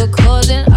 for causing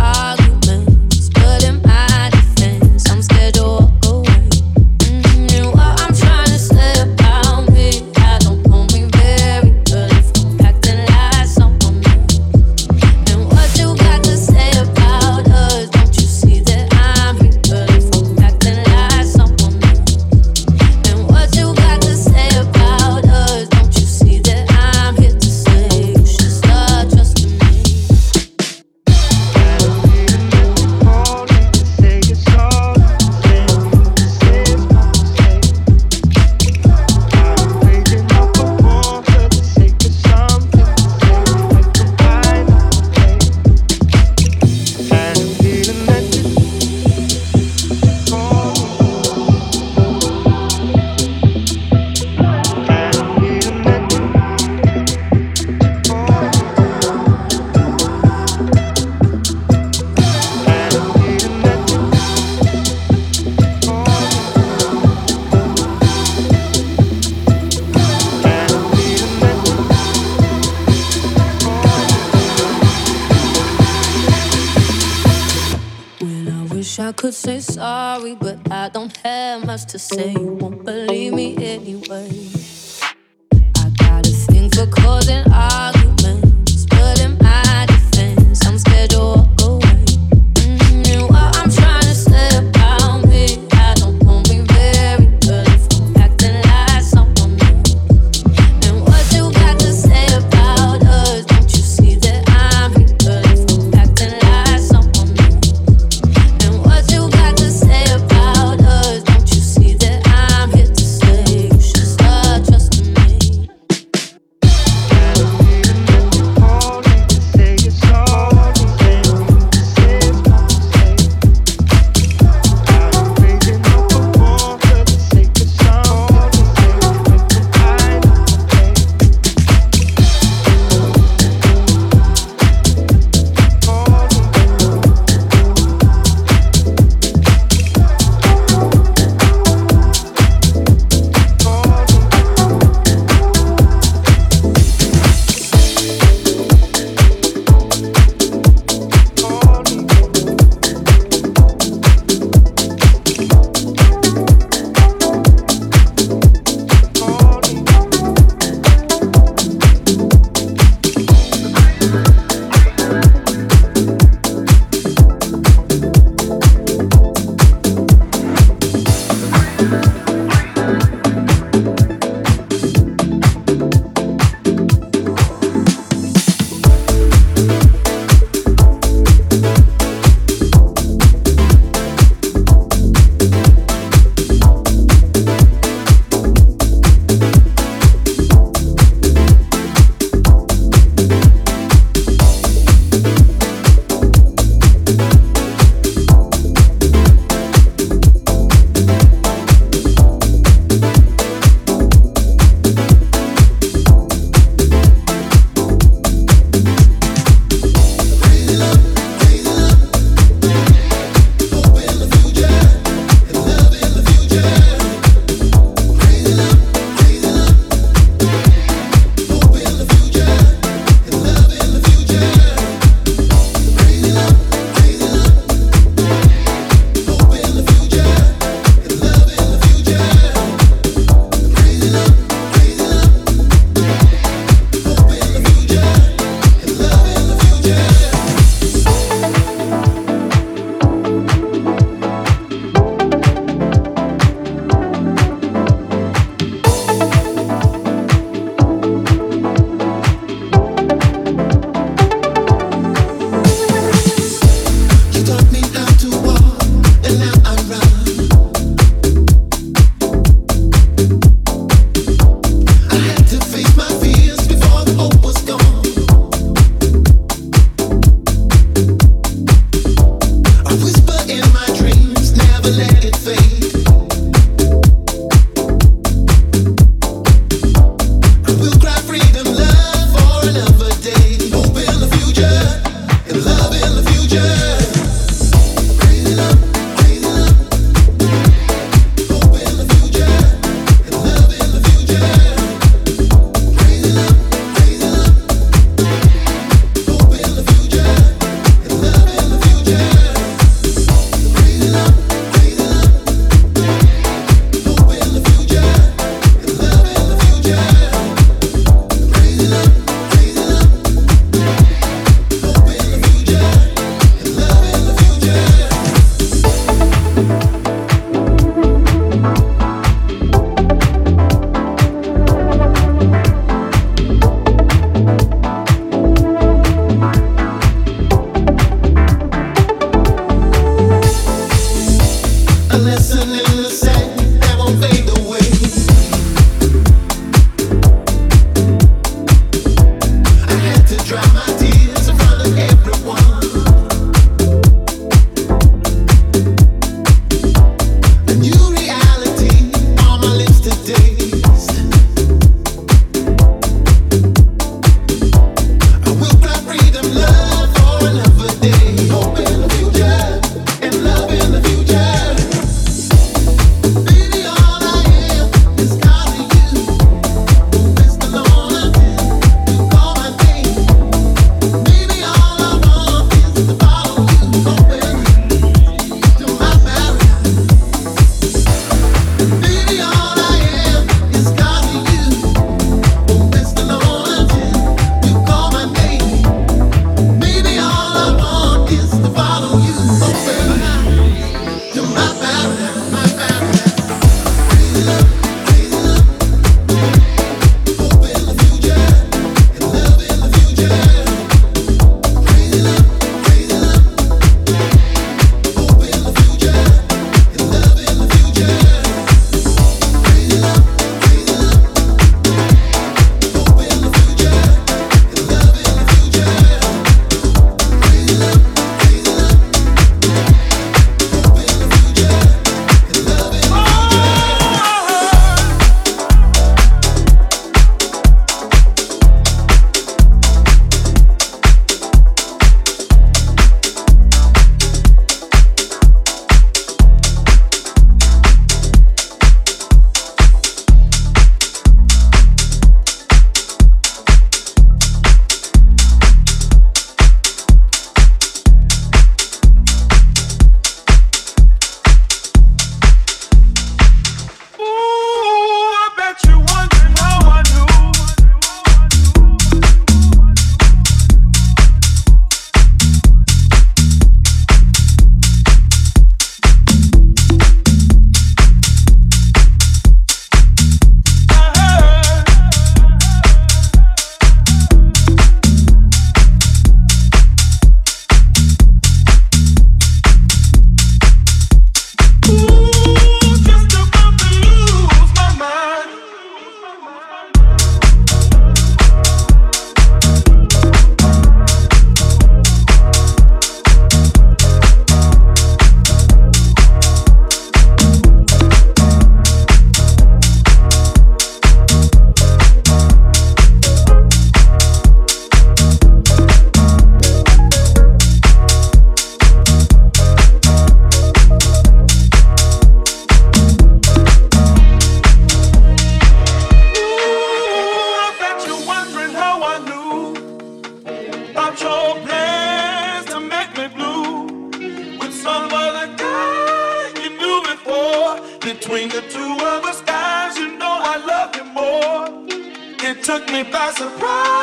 by surprise.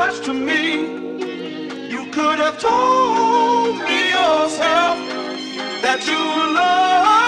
much to me. You could have told me yourself that you love.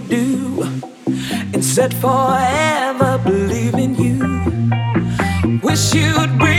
Do. Instead, forever believe in you. Wish you'd bring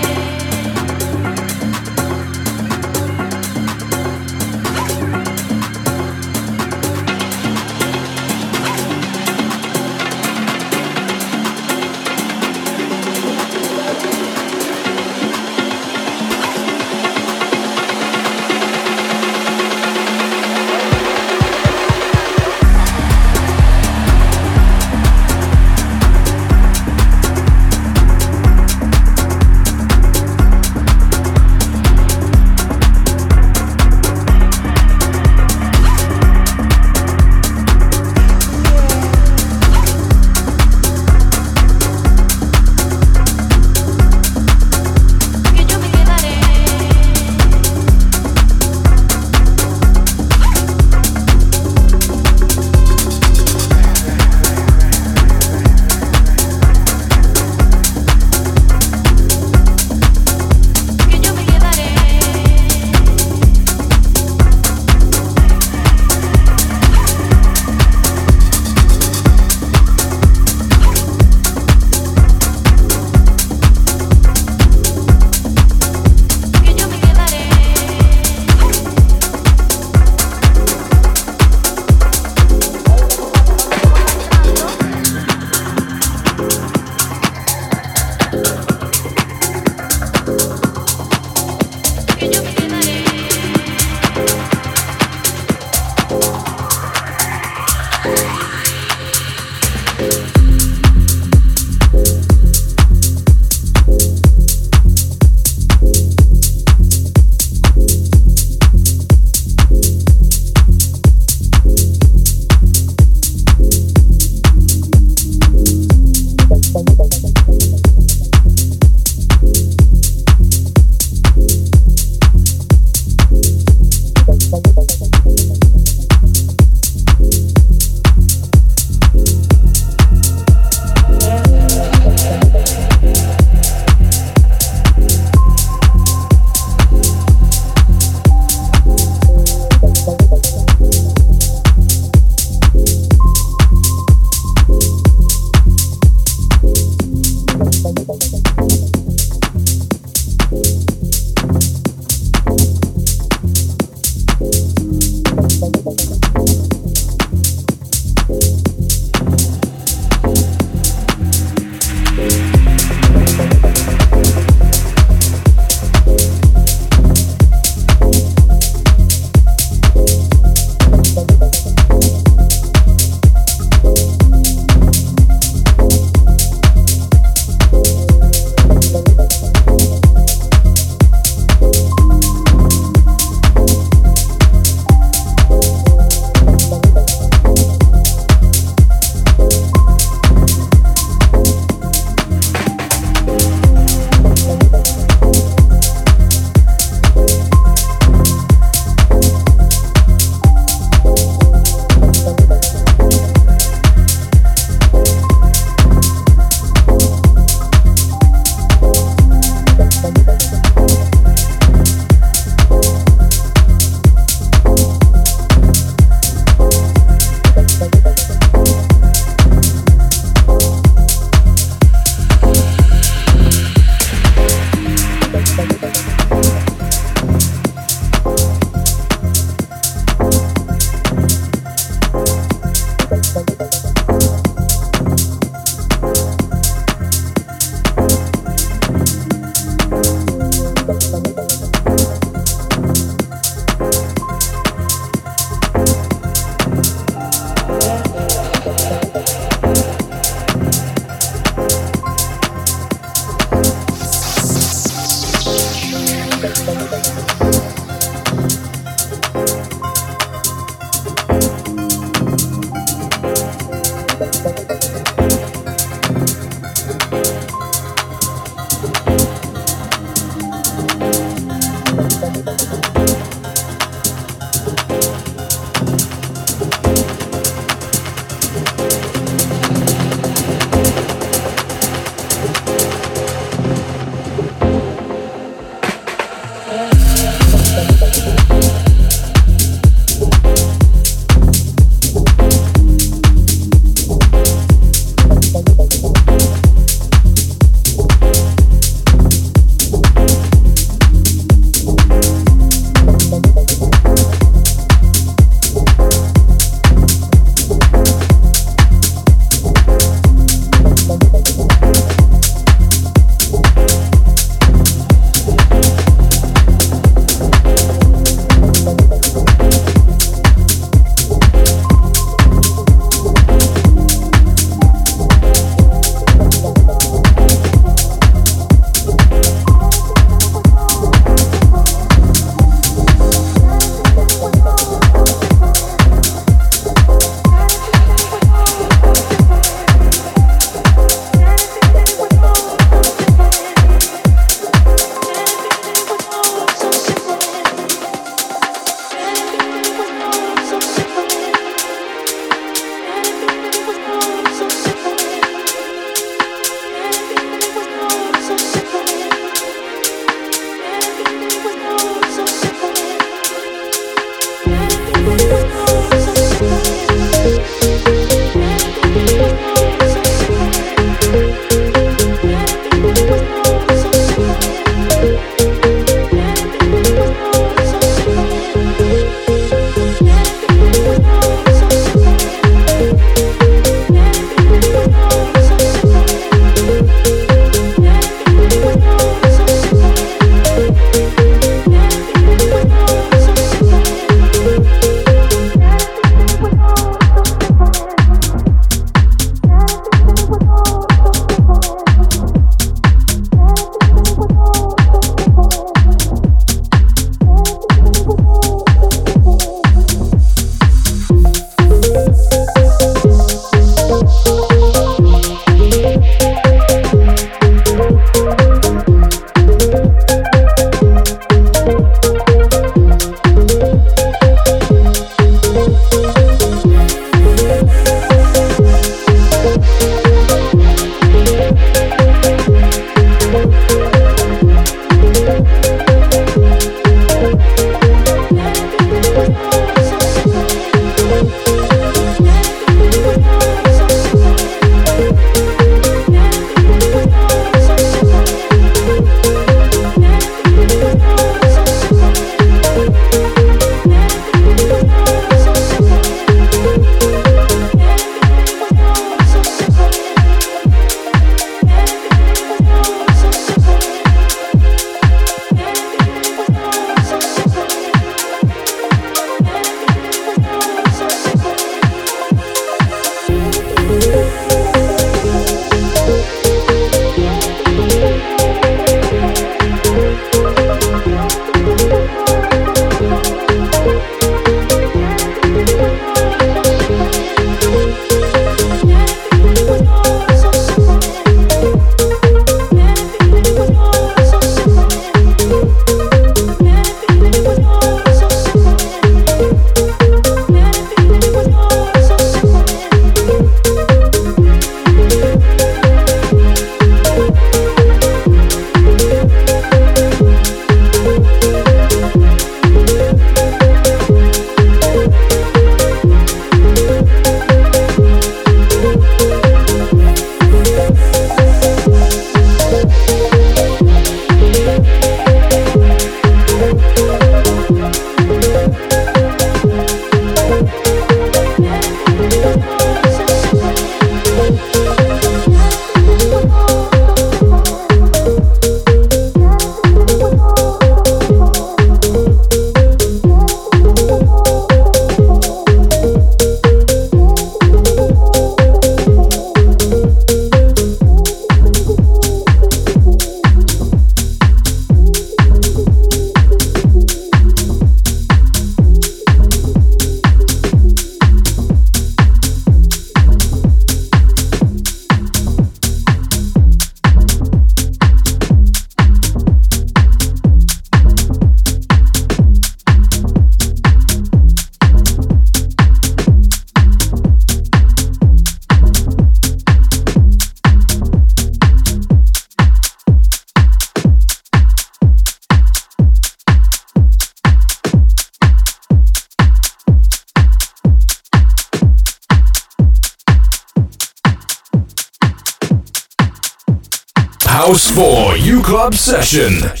session.